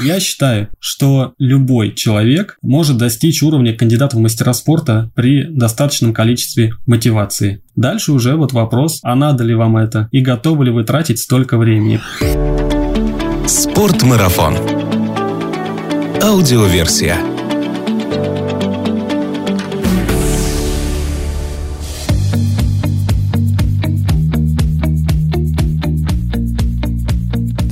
Я считаю, что любой человек может достичь уровня кандидата в мастера спорта при достаточном количестве мотивации. Дальше уже вот вопрос, а надо ли вам это и готовы ли вы тратить столько времени. Спортмарафон. Аудиоверсия.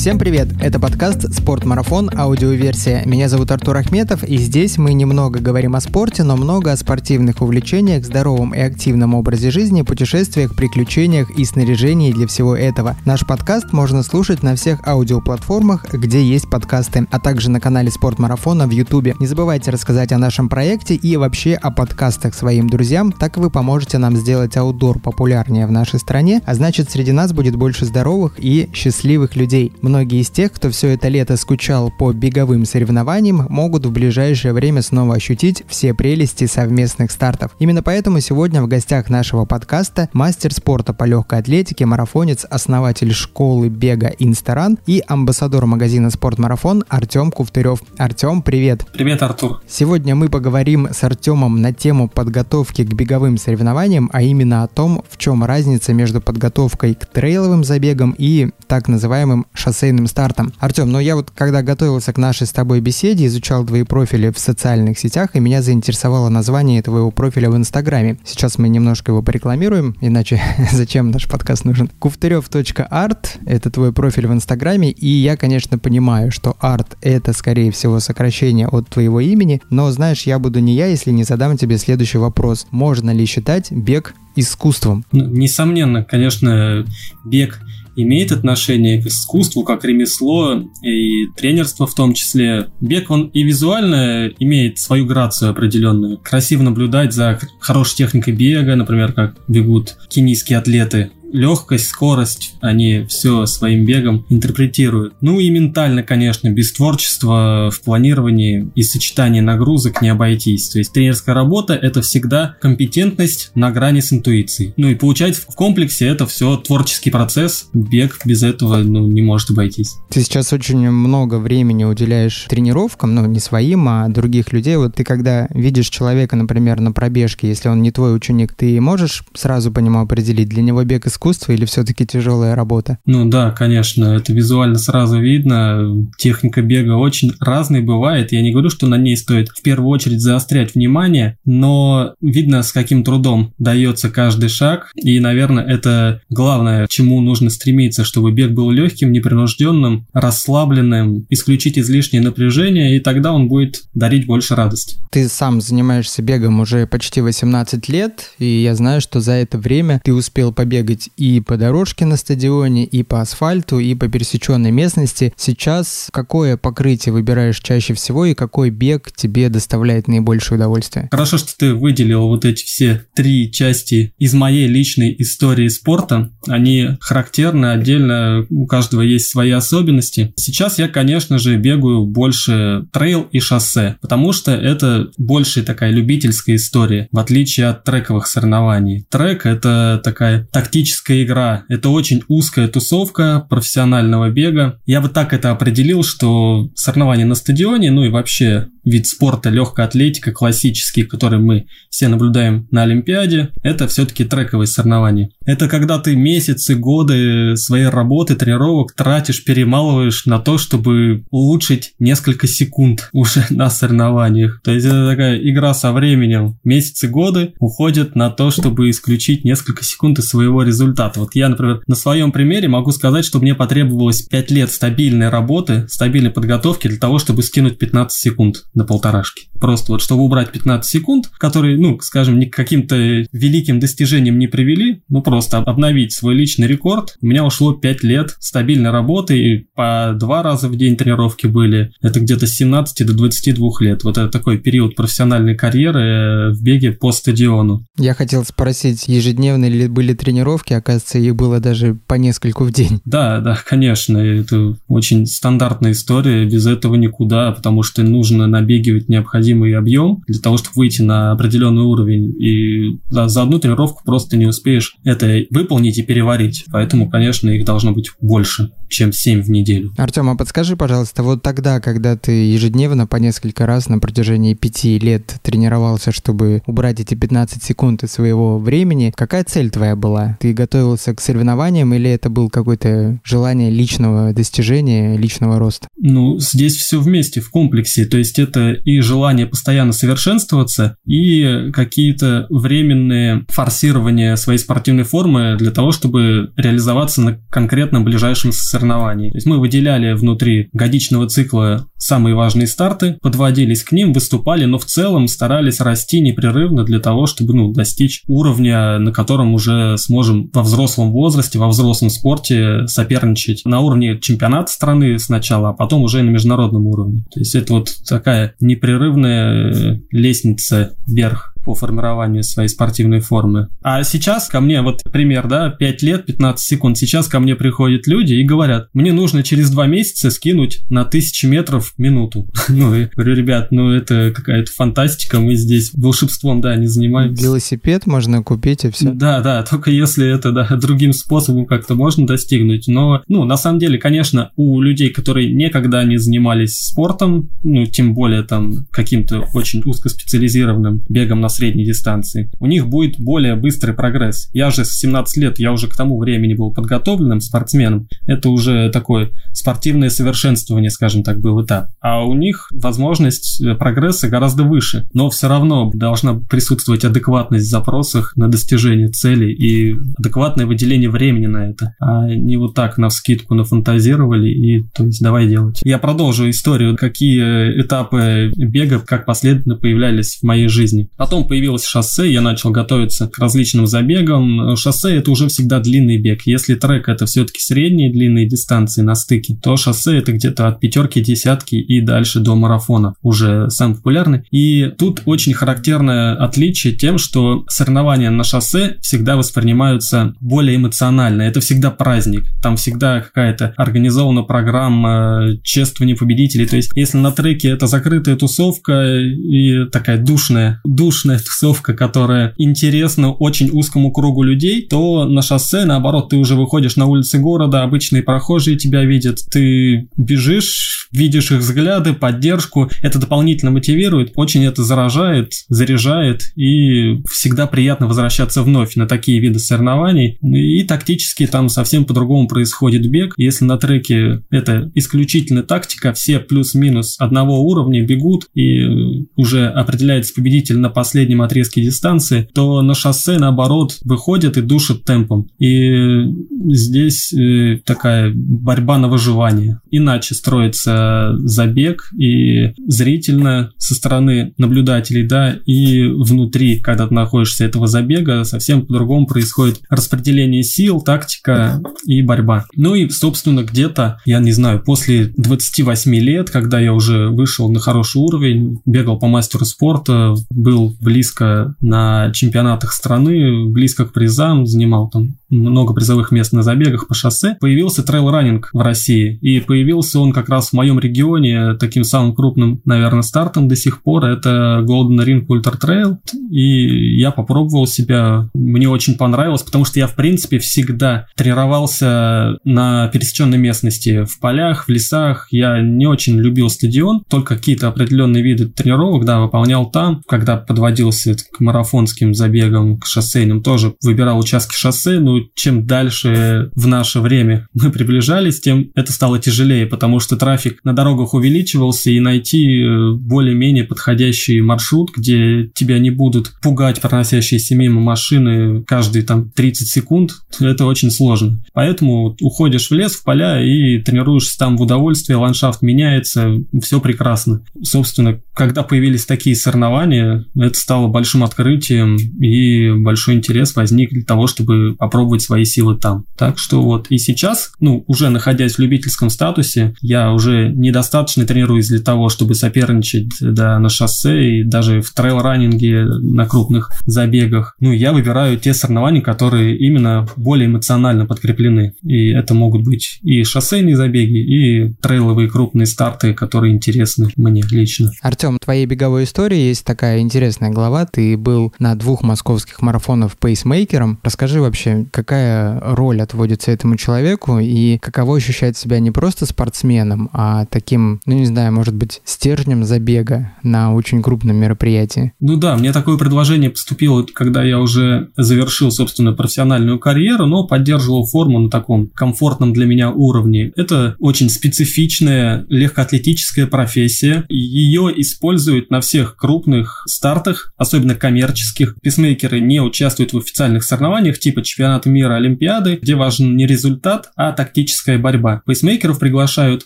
Всем привет! Это подкаст «Спортмарафон. Аудиоверсия». Меня зовут Артур Ахметов, и здесь мы немного говорим о спорте, но много о спортивных увлечениях, здоровом и активном образе жизни, путешествиях, приключениях и снаряжении для всего этого. Наш подкаст можно слушать на всех аудиоплатформах, где есть подкасты, а также на канале «Спортмарафона» в Ютубе. Не забывайте рассказать о нашем проекте и вообще о подкастах своим друзьям, так вы поможете нам сделать аудор популярнее в нашей стране, а значит среди нас будет больше здоровых и счастливых людей. Многие из тех, кто все это лето скучал по беговым соревнованиям, могут в ближайшее время снова ощутить все прелести совместных стартов. Именно поэтому сегодня в гостях нашего подкаста мастер спорта по легкой атлетике, марафонец, основатель школы бега Инстаран и амбассадор магазина «Спортмарафон» Артем Куфтырев. Артем, привет! Привет, Артур! Сегодня мы поговорим с Артемом на тему подготовки к беговым соревнованиям, а именно о том, в чем разница между подготовкой к трейловым забегам и так называемым шоссе бассейным стартом. Артем, ну я вот когда готовился к нашей с тобой беседе, изучал твои профили в социальных сетях, и меня заинтересовало название твоего профиля в Инстаграме. Сейчас мы немножко его порекламируем, иначе зачем наш подкаст нужен? Куфтырев.арт — это твой профиль в Инстаграме, и я, конечно, понимаю, что арт — это, скорее всего, сокращение от твоего имени, но, знаешь, я буду не я, если не задам тебе следующий вопрос. Можно ли считать бег искусством? Ну, несомненно, конечно, бег имеет отношение к искусству, как ремесло и тренерство в том числе. Бег, он и визуально имеет свою грацию определенную. Красиво наблюдать за хорошей техникой бега, например, как бегут кенийские атлеты легкость, скорость, они все своим бегом интерпретируют. Ну и ментально, конечно, без творчества в планировании и сочетании нагрузок не обойтись. То есть тренерская работа это всегда компетентность на грани с интуицией. Ну и получается в комплексе это все творческий процесс, бег без этого ну, не может обойтись. Ты сейчас очень много времени уделяешь тренировкам, ну не своим, а других людей. Вот ты когда видишь человека, например, на пробежке, если он не твой ученик, ты можешь сразу по нему определить, для него бег из искусство или все-таки тяжелая работа? Ну да, конечно, это визуально сразу видно. Техника бега очень разной бывает. Я не говорю, что на ней стоит в первую очередь заострять внимание, но видно, с каким трудом дается каждый шаг. И, наверное, это главное, к чему нужно стремиться, чтобы бег был легким, непринужденным, расслабленным, исключить излишнее напряжение, и тогда он будет дарить больше радости. Ты сам занимаешься бегом уже почти 18 лет, и я знаю, что за это время ты успел побегать и по дорожке на стадионе, и по асфальту, и по пересеченной местности. Сейчас какое покрытие выбираешь чаще всего и какой бег тебе доставляет наибольшее удовольствие? Хорошо, что ты выделил вот эти все три части из моей личной истории спорта. Они характерны, отдельно у каждого есть свои особенности. Сейчас я, конечно же, бегаю больше трейл и шоссе, потому что это больше такая любительская история, в отличие от трековых соревнований. Трек — это такая тактическая тактическая игра. Это очень узкая тусовка профессионального бега. Я бы так это определил, что соревнования на стадионе, ну и вообще вид спорта, легкая атлетика, классический, который мы все наблюдаем на Олимпиаде, это все-таки трековые соревнования. Это когда ты месяцы, годы своей работы, тренировок тратишь, перемалываешь на то, чтобы улучшить несколько секунд уже на соревнованиях. То есть это такая игра со временем. Месяцы, годы уходят на то, чтобы исключить несколько секунд из своего результата. Вот я, например, на своем примере могу сказать, что мне потребовалось 5 лет стабильной работы, стабильной подготовки для того, чтобы скинуть 15 секунд на полторашке. Просто вот чтобы убрать 15 секунд, которые, ну, скажем, ни к каким-то великим достижениям не привели, ну, просто обновить свой личный рекорд. У меня ушло 5 лет стабильной работы, и по два раза в день тренировки были. Это где-то с 17 до 22 лет. Вот это такой период профессиональной карьеры э, в беге по стадиону. Я хотел спросить, ежедневные ли были тренировки? Оказывается, их было даже по нескольку в день. Да, да, конечно. Это очень стандартная история. Без этого никуда, потому что нужно набегивать необходимый объем для того, чтобы выйти на определенный уровень. И за, за одну тренировку просто не успеешь это выполнить и переварить. Поэтому, конечно, их должно быть больше чем 7 в неделю. Артем, а подскажи, пожалуйста, вот тогда, когда ты ежедневно по несколько раз на протяжении 5 лет тренировался, чтобы убрать эти 15 секунд из своего времени, какая цель твоя была? Ты готовился к соревнованиям или это был какое-то желание личного достижения, личного роста? Ну, здесь все вместе, в комплексе. То есть это и желание постоянно совершенствоваться, и какие-то временные форсирования своей спортивной формы для того, чтобы реализоваться на конкретном ближайшем соревновании. То есть мы выделяли внутри годичного цикла самые важные старты, подводились к ним, выступали, но в целом старались расти непрерывно для того, чтобы ну, достичь уровня, на котором уже сможем во взрослом возрасте, во взрослом спорте соперничать на уровне чемпионата страны сначала, а потом уже на международном уровне. То есть это вот такая непрерывная лестница вверх по формированию своей спортивной формы. А сейчас ко мне, вот пример, да, 5 лет, 15 секунд, сейчас ко мне приходят люди и говорят, мне нужно через 2 месяца скинуть на 1000 метров минуту. Ну, и говорю, ребят, ну это какая-то фантастика, мы здесь волшебством, да, не занимаемся. Велосипед можно купить и все. Да, да, только если это, да, другим способом как-то можно достигнуть. Но, ну, на самом деле, конечно, у людей, которые никогда не занимались спортом, ну, тем более там каким-то очень узкоспециализированным бегом на средней дистанции, у них будет более быстрый прогресс. Я же с 17 лет, я уже к тому времени был подготовленным спортсменом. Это уже такое спортивное совершенствование, скажем так, был этап. А у них возможность э, прогресса гораздо выше. Но все равно должна присутствовать адекватность в запросах на достижение цели и адекватное выделение времени на это. А не вот так на вскидку нафантазировали и то есть давай делать. Я продолжу историю, какие этапы бега, как последовательно появлялись в моей жизни. Потом Потом появилось шоссе, я начал готовиться к различным забегам. Шоссе это уже всегда длинный бег. Если трек это все-таки средние длинные дистанции на стыке, то шоссе это где-то от пятерки, десятки и дальше до марафона уже самый популярный. И тут очень характерное отличие тем, что соревнования на шоссе всегда воспринимаются более эмоционально. Это всегда праздник. Там всегда какая-то организована программа чествования победителей. То есть, если на треке это закрытая тусовка и такая душная, душная классная тусовка, которая интересна очень узкому кругу людей, то на шоссе, наоборот, ты уже выходишь на улицы города, обычные прохожие тебя видят, ты бежишь, видишь их взгляды, поддержку, это дополнительно мотивирует, очень это заражает, заряжает, и всегда приятно возвращаться вновь на такие виды соревнований. И тактически там совсем по-другому происходит бег. Если на треке это исключительно тактика, все плюс-минус одного уровня бегут, и уже определяется победитель на последнем последнем отрезке дистанции, то на шоссе, наоборот, выходят и душат темпом. И здесь э, такая борьба на выживание. Иначе строится забег и зрительно со стороны наблюдателей, да, и внутри, когда ты находишься этого забега, совсем по-другому происходит распределение сил, тактика и борьба. Ну и, собственно, где-то, я не знаю, после 28 лет, когда я уже вышел на хороший уровень, бегал по мастеру спорта, был в близко на чемпионатах страны, близко к призам, занимал там много призовых мест на забегах по шоссе. Появился трейл-раннинг в России, и появился он как раз в моем регионе таким самым крупным, наверное, стартом до сих пор. Это Golden Ring Ultra Trail, и я попробовал себя, мне очень понравилось, потому что я, в принципе, всегда тренировался на пересеченной местности, в полях, в лесах. Я не очень любил стадион, только какие-то определенные виды тренировок, да, выполнял там, когда подводил подводился к марафонским забегам, к шоссейным, тоже выбирал участки шоссе, но чем дальше в наше время мы приближались, тем это стало тяжелее, потому что трафик на дорогах увеличивался, и найти э, более-менее подходящий маршрут, где тебя не будут пугать проносящиеся мимо машины каждые там 30 секунд, это очень сложно. Поэтому уходишь в лес, в поля и тренируешься там в удовольствие, ландшафт меняется, все прекрасно. Собственно, когда появились такие соревнования, это стало большим открытием, и большой интерес возник для того, чтобы попробовать свои силы там. Так что вот и сейчас, ну, уже находясь в любительском статусе, я уже недостаточно тренируюсь для того, чтобы соперничать да, на шоссе и даже в трейл-раннинге на крупных забегах. Ну, я выбираю те соревнования, которые именно более эмоционально подкреплены. И это могут быть и шоссейные забеги, и трейловые крупные старты, которые интересны мне лично. Артем, в твоей беговой истории есть такая интересная глава. Ты был на двух московских марафонах пейсмейкером. Расскажи вообще, какая роль отводится этому человеку и каково ощущать себя не просто спортсменом, а таким, ну не знаю, может быть, стержнем забега на очень крупном мероприятии? Ну да, мне такое предложение поступило, когда я уже завершил, собственно, профессиональную карьеру, но поддерживал форму на таком комфортном для меня уровне. Это очень специфичная легкоатлетическая профессия. Ее используют на всех крупных стартах, особенно коммерческих. Писмейкеры не участвуют в официальных соревнованиях типа чемпионата мира, Олимпиады, где важен не результат, а тактическая борьба. Пейсмейкеров приглашают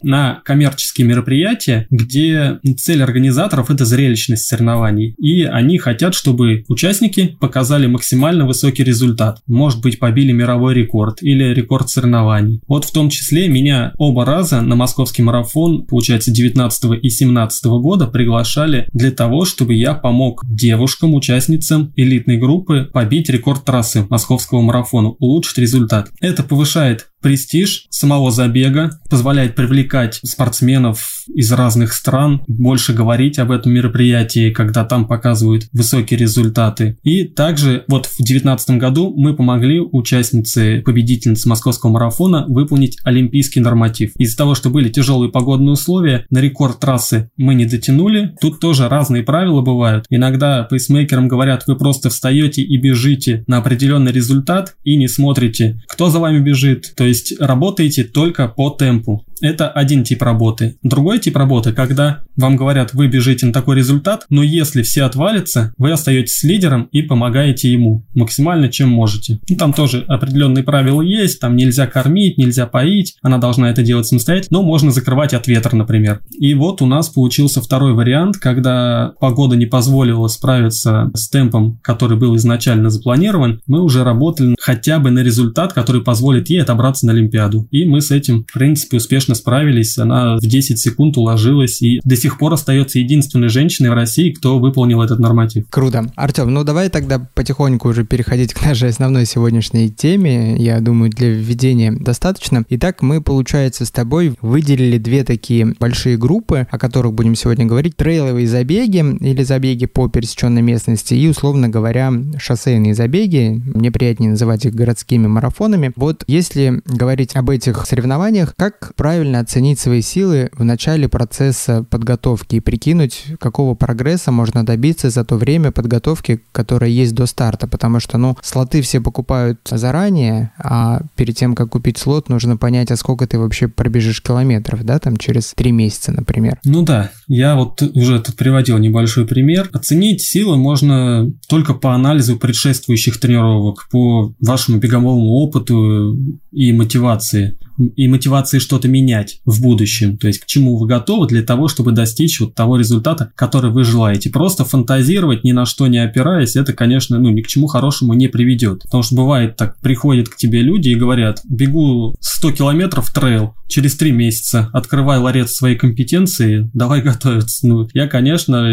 на коммерческие мероприятия, где цель организаторов – это зрелищность соревнований. И они хотят, чтобы участники показали максимально высокий результат. Может быть, побили мировой рекорд или рекорд соревнований. Вот в том числе меня оба раза на московский марафон, получается, 19 и 17 года приглашали для того, чтобы я помог девушкам, участницам элитной группы побить рекорд трассы московского марафона, улучшить результат. Это повышает престиж самого забега, позволяет привлекать спортсменов из разных стран, больше говорить об этом мероприятии, когда там показывают высокие результаты. И также вот в 2019 году мы помогли участнице, победительнице московского марафона выполнить олимпийский норматив. Из-за того, что были тяжелые погодные условия, на рекорд трассы мы не дотянули. Тут тоже разные правила бывают. Иногда пейсмейкерам говорят, вы просто встаете и бежите на определенный результат и не смотрите, кто за вами бежит. То есть есть работаете только по темпу. Это один тип работы. Другой тип работы, когда вам говорят, вы бежите на такой результат, но если все отвалятся, вы остаетесь с лидером и помогаете ему максимально, чем можете. Ну, там тоже определенные правила есть, там нельзя кормить, нельзя поить, она должна это делать самостоятельно, но можно закрывать от ветра, например. И вот у нас получился второй вариант, когда погода не позволила справиться с темпом, который был изначально запланирован, мы уже работали хотя бы на результат, который позволит ей отобраться на Олимпиаду. И мы с этим, в принципе, успешно успешно справились. Она в 10 секунд уложилась и до сих пор остается единственной женщиной в России, кто выполнил этот норматив. Круто. Артем, ну давай тогда потихоньку уже переходить к нашей основной сегодняшней теме. Я думаю, для введения достаточно. Итак, мы, получается, с тобой выделили две такие большие группы, о которых будем сегодня говорить. Трейловые забеги или забеги по пересеченной местности и, условно говоря, шоссейные забеги. Мне приятнее называть их городскими марафонами. Вот если говорить об этих соревнованиях, как правильно правильно оценить свои силы в начале процесса подготовки и прикинуть, какого прогресса можно добиться за то время подготовки, которое есть до старта, потому что, ну, слоты все покупают заранее, а перед тем, как купить слот, нужно понять, а сколько ты вообще пробежишь километров, да, там через три месяца, например. Ну да, я вот уже тут приводил небольшой пример. Оценить силы можно только по анализу предшествующих тренировок, по вашему беговому опыту и мотивации и мотивации что-то менять в будущем. То есть к чему вы готовы для того, чтобы достичь вот того результата, который вы желаете. Просто фантазировать, ни на что не опираясь, это, конечно, ну, ни к чему хорошему не приведет. Потому что бывает так, приходят к тебе люди и говорят, бегу 100 километров трейл, через три месяца открывай ларец своей компетенции, давай готовиться. Ну, я, конечно,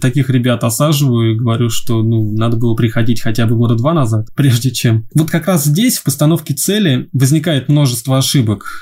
таких ребят осаживаю и говорю, что ну, надо было приходить хотя бы года два назад, прежде чем. Вот как раз здесь в постановке цели возникает множество ошибок.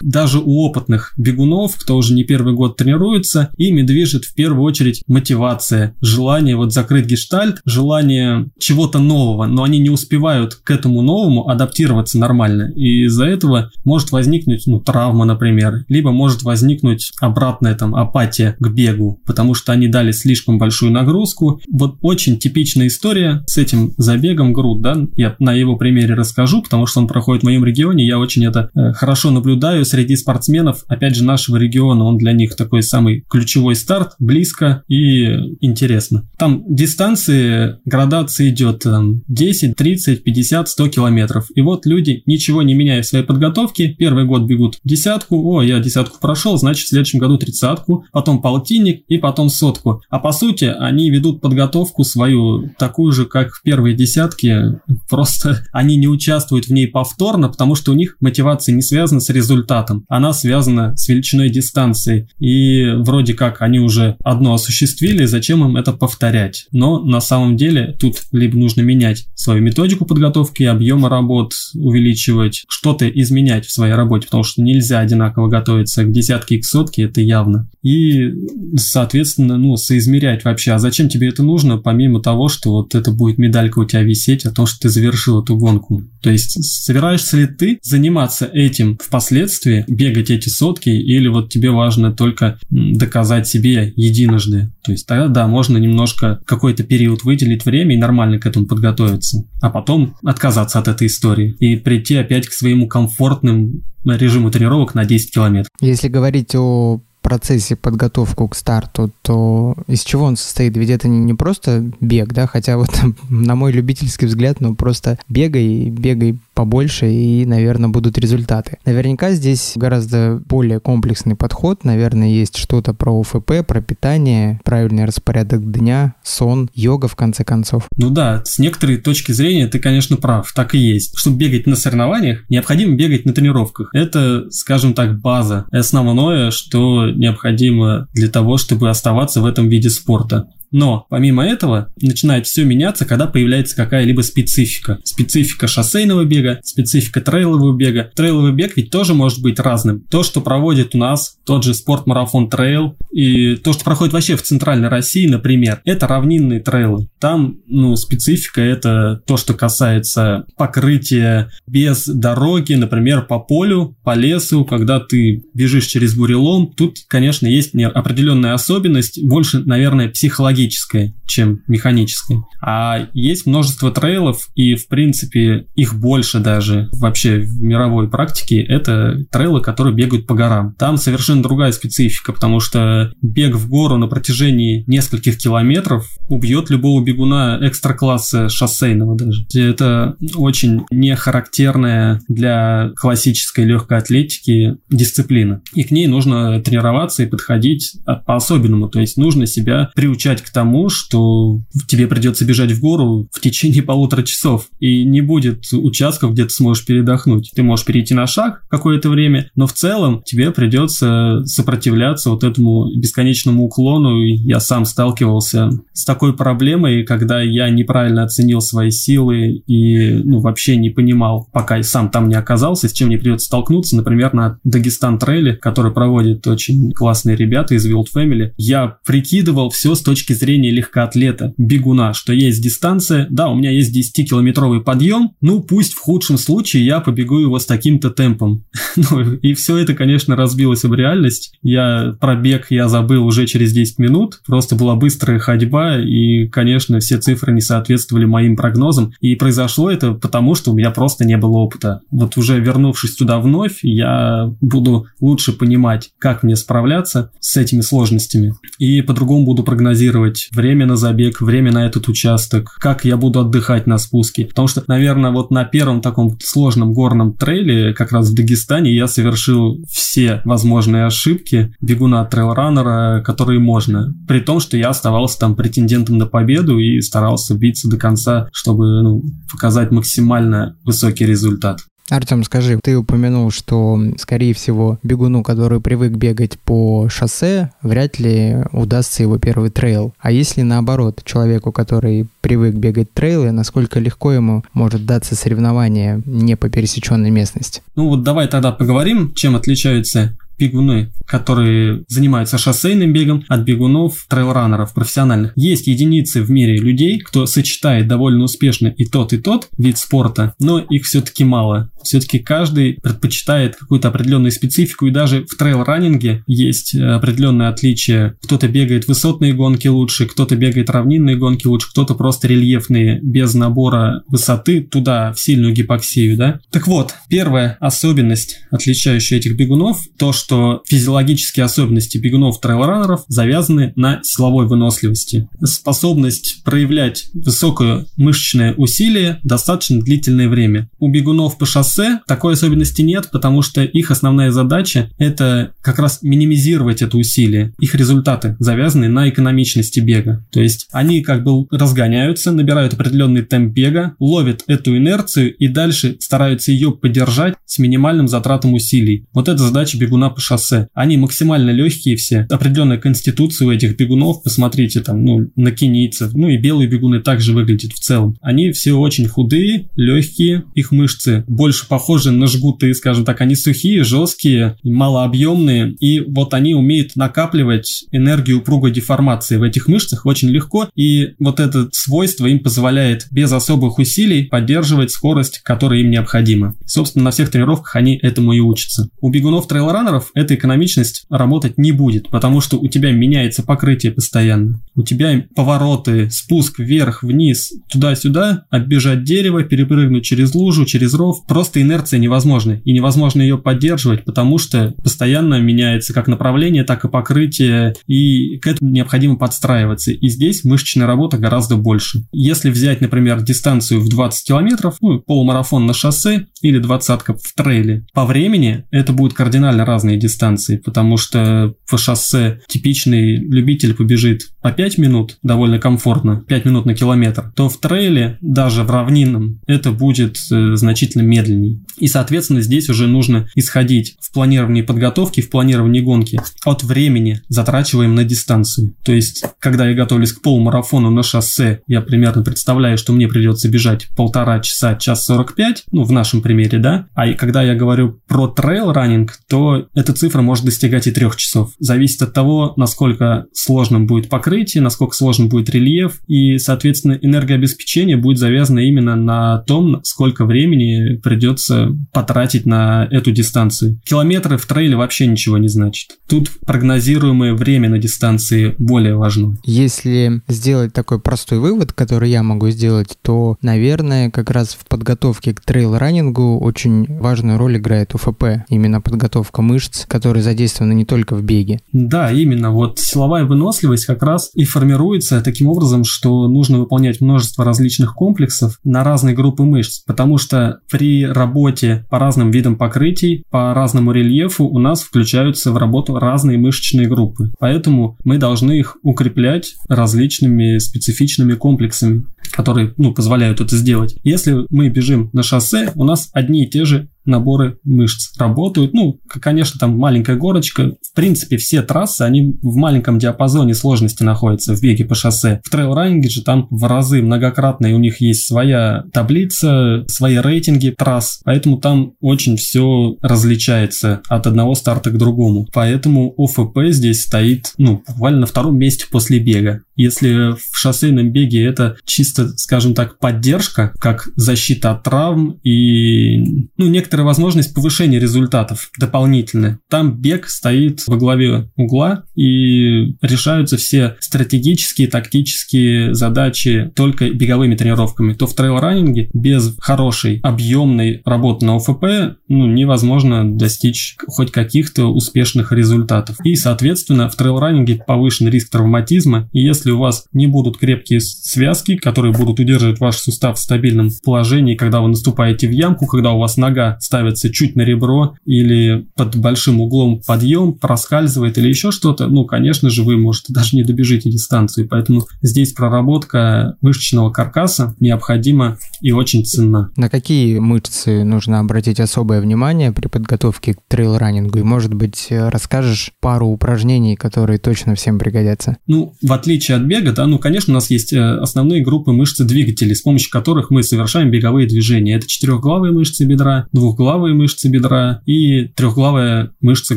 Даже у опытных бегунов, кто уже не первый год тренируется, ими движет в первую очередь мотивация, желание вот закрыть гештальт, желание чего-то нового, но они не успевают к этому новому адаптироваться нормально. И из-за этого может возникнуть ну, травма, например, либо может возникнуть обратная там апатия к бегу, потому что они дали слишком большую нагрузку. Вот очень типичная история с этим забегом груд, да, я на его примере расскажу, потому что он проходит в моем регионе, я очень это э, хорошо наблюдаю среди спортсменов, опять же, нашего региона, он для них такой самый ключевой старт, близко и интересно. Там дистанции, градация идет там, 10, 30, 50, 100 километров. И вот люди, ничего не меняя в своей подготовке, первый год бегут десятку, о, я десятку прошел, значит, в следующем году тридцатку, потом полтинник и потом сотку. А по сути, они ведут подготовку свою такую же, как в первые десятки, просто они не участвуют в ней повторно, потому что у них мотивация не связана результатом, она связана с величиной дистанции. И вроде как они уже одно осуществили, зачем им это повторять? Но на самом деле тут либо нужно менять свою методику подготовки, объема работ увеличивать, что-то изменять в своей работе, потому что нельзя одинаково готовиться к десятке и к сотке, это явно. И, соответственно, ну, соизмерять вообще, а зачем тебе это нужно, помимо того, что вот это будет медалька у тебя висеть о том, что ты завершил эту гонку. То есть собираешься ли ты заниматься этим впоследствии, бегать эти сотки, или вот тебе важно только доказать себе единожды? То есть тогда, да, можно немножко какой-то период выделить время и нормально к этому подготовиться, а потом отказаться от этой истории и прийти опять к своему комфортным режиму тренировок на 10 километров. Если говорить о процессе подготовку к старту, то из чего он состоит? Ведь это не просто бег, да, хотя вот на мой любительский взгляд, ну просто бегай, бегай побольше и, наверное, будут результаты. Наверняка здесь гораздо более комплексный подход, наверное, есть что-то про ОФП, про питание, правильный распорядок дня, сон, йога, в конце концов. Ну да, с некоторой точки зрения ты, конечно, прав, так и есть. Чтобы бегать на соревнованиях, необходимо бегать на тренировках. Это, скажем так, база, основное, что необходимо для того, чтобы оставаться в этом виде спорта. Но помимо этого начинает все меняться, когда появляется какая-либо специфика. Специфика шоссейного бега, специфика трейлового бега. Трейловый бег ведь тоже может быть разным. То, что проводит у нас тот же спорт-марафон трейл и то, что проходит вообще в центральной России, например, это равнинные трейлы. Там, ну, специфика это то, что касается покрытия без дороги, например, по полю, по лесу, когда ты бежишь через бурелом. Тут, конечно, есть определенная особенность, больше, наверное, психологическая логической, чем механической. А есть множество трейлов, и, в принципе, их больше даже вообще в мировой практике. Это трейлы, которые бегают по горам. Там совершенно другая специфика, потому что бег в гору на протяжении нескольких километров убьет любого бегуна экстра-класса шоссейного даже. Это очень не характерная для классической легкой атлетики дисциплина. И к ней нужно тренироваться и подходить по-особенному. То есть нужно себя приучать к тому, что тебе придется бежать в гору в течение полутора часов, и не будет участков, где ты сможешь передохнуть. Ты можешь перейти на шаг какое-то время, но в целом тебе придется сопротивляться вот этому бесконечному уклону. Я сам сталкивался с такой проблемой, когда я неправильно оценил свои силы и ну, вообще не понимал, пока я сам там не оказался, с чем мне придется столкнуться, например, на Дагестан трейле, который проводит очень классные ребята из Wild Family. Я прикидывал все с точки зрения легкоатлета, бегуна, что есть дистанция, да, у меня есть 10-километровый подъем, ну пусть в худшем случае я побегу его с таким-то темпом. ну и все это, конечно, разбилось об реальность. Я пробег я забыл уже через 10 минут, просто была быстрая ходьба, и, конечно, все цифры не соответствовали моим прогнозам. И произошло это потому, что у меня просто не было опыта. Вот уже вернувшись туда вновь, я буду лучше понимать, как мне справляться с этими сложностями. И по-другому буду прогнозировать планировать время на забег, время на этот участок, как я буду отдыхать на спуске. Потому что, наверное, вот на первом таком сложном горном трейле, как раз в Дагестане, я совершил все возможные ошибки бегуна трейлранера, которые можно. При том, что я оставался там претендентом на победу и старался биться до конца, чтобы ну, показать максимально высокий результат. Артем, скажи, ты упомянул, что, скорее всего, бегуну, который привык бегать по шоссе, вряд ли удастся его первый трейл. А если наоборот, человеку, который привык бегать трейлы, насколько легко ему может даться соревнование не по пересеченной местности? Ну вот давай тогда поговорим, чем отличаются бегуны, которые занимаются шоссейным бегом, от бегунов, трейлранеров профессиональных. Есть единицы в мире людей, кто сочетает довольно успешно и тот, и тот вид спорта, но их все-таки мало. Все-таки каждый предпочитает какую-то определенную специфику, и даже в трейл-раннинге есть определенные отличия. Кто-то бегает высотные гонки лучше, кто-то бегает равнинные гонки лучше, кто-то просто рельефные без набора высоты туда в сильную гипоксию, да. Так вот, первая особенность, отличающая этих бегунов, то, что физиологические особенности бегунов трейлранеров завязаны на силовой выносливости. Способность проявлять высокое мышечное усилие достаточно длительное время. У бегунов по шоссе такой особенности нет, потому что их основная задача это как раз минимизировать это усилие. Их результаты завязаны на экономичности бега. То есть они как бы разгоняются, набирают определенный темп бега, ловят эту инерцию и дальше стараются ее поддержать с минимальным затратом усилий. Вот это задача бегуна по шоссе. Они максимально легкие все. Определенная конституция у этих бегунов, посмотрите там, ну, на кенийцев, ну и белые бегуны также выглядят в целом. Они все очень худые, легкие, их мышцы больше похожи на жгуты, скажем так, они сухие, жесткие, малообъемные, и вот они умеют накапливать энергию упругой деформации в этих мышцах очень легко, и вот это свойство им позволяет без особых усилий поддерживать скорость, которая им необходима. Собственно, на всех тренировках они этому и учатся. У бегунов трейлранеров эта экономичность работать не будет, потому что у тебя меняется покрытие постоянно. У тебя повороты, спуск вверх, вниз, туда-сюда, оббежать дерево, перепрыгнуть через лужу, через ров. Просто инерция невозможна. И невозможно ее поддерживать, потому что постоянно меняется как направление, так и покрытие, и к этому необходимо подстраиваться. И здесь мышечная работа гораздо больше. Если взять, например, дистанцию в 20 километров, ну, полумарафон на шоссе или двадцатка в трейле, по времени это будут кардинально разные дистанции, потому что по шоссе типичный любитель побежит по 5 минут, довольно комфортно, 5 минут на километр, то в трейле, даже в равнинном, это будет э, значительно медленнее. И, соответственно, здесь уже нужно исходить в планировании подготовки, в планировании гонки от времени, затрачиваемого на дистанцию. То есть, когда я готовлюсь к полумарафону на шоссе, я примерно представляю, что мне придется бежать полтора часа, час 45, ну, в нашем примере, да, а и когда я говорю про трейл-раннинг, то эта цифра может достигать и трех часов. Зависит от того, насколько сложным будет покрытие, насколько сложным будет рельеф, и, соответственно, энергообеспечение будет завязано именно на том, сколько времени придется потратить на эту дистанцию. Километры в трейле вообще ничего не значит. Тут прогнозируемое время на дистанции более важно. Если сделать такой простой вывод, который я могу сделать, то, наверное, как раз в подготовке к трейл-раннингу очень важную роль играет УФП, именно подготовка мышц, которые задействованы не только в беге. Да, именно. Вот силовая выносливость как раз и формируется таким образом, что нужно выполнять множество различных комплексов на разные группы мышц, потому что при работе по разным видам покрытий, по разному рельефу у нас включаются в работу разные мышечные группы. Поэтому мы должны их укреплять различными специфичными комплексами которые ну, позволяют это сделать. Если мы бежим на шоссе, у нас одни и те же наборы мышц работают. Ну, конечно, там маленькая горочка. В принципе, все трассы, они в маленьком диапазоне сложности находятся в беге по шоссе. В трейл-раннинге же там в разы многократные у них есть своя таблица, свои рейтинги трасс, поэтому там очень все различается от одного старта к другому. Поэтому ОФП здесь стоит, ну, буквально на втором месте после бега. Если в шоссейном беге это чисто, скажем так, поддержка, как защита от травм и, ну, некоторые некоторая возможность повышения результатов дополнительная. Там бег стоит во главе угла и решаются все стратегические, тактические задачи только беговыми тренировками. То в трейл-раннинге без хорошей объемной работы на ОФП ну, невозможно достичь хоть каких-то успешных результатов. И, соответственно, в трейл-раннинге повышен риск травматизма, и если у вас не будут крепкие связки, которые будут удерживать ваш сустав в стабильном положении, когда вы наступаете в ямку, когда у вас нога ставится чуть на ребро или под большим углом подъем, проскальзывает или еще что-то, ну, конечно же, вы, может, даже не добежите дистанцию. Поэтому здесь проработка мышечного каркаса необходима и очень ценна. На какие мышцы нужно обратить особое внимание при подготовке к трейл-раннингу? И, может быть, расскажешь пару упражнений, которые точно всем пригодятся? Ну, в отличие от бега, да, ну, конечно, у нас есть э, основные группы мышц двигателей, с помощью которых мы совершаем беговые движения. Это четырехглавые мышцы бедра, двух двухглавые мышцы бедра и трехглавая мышца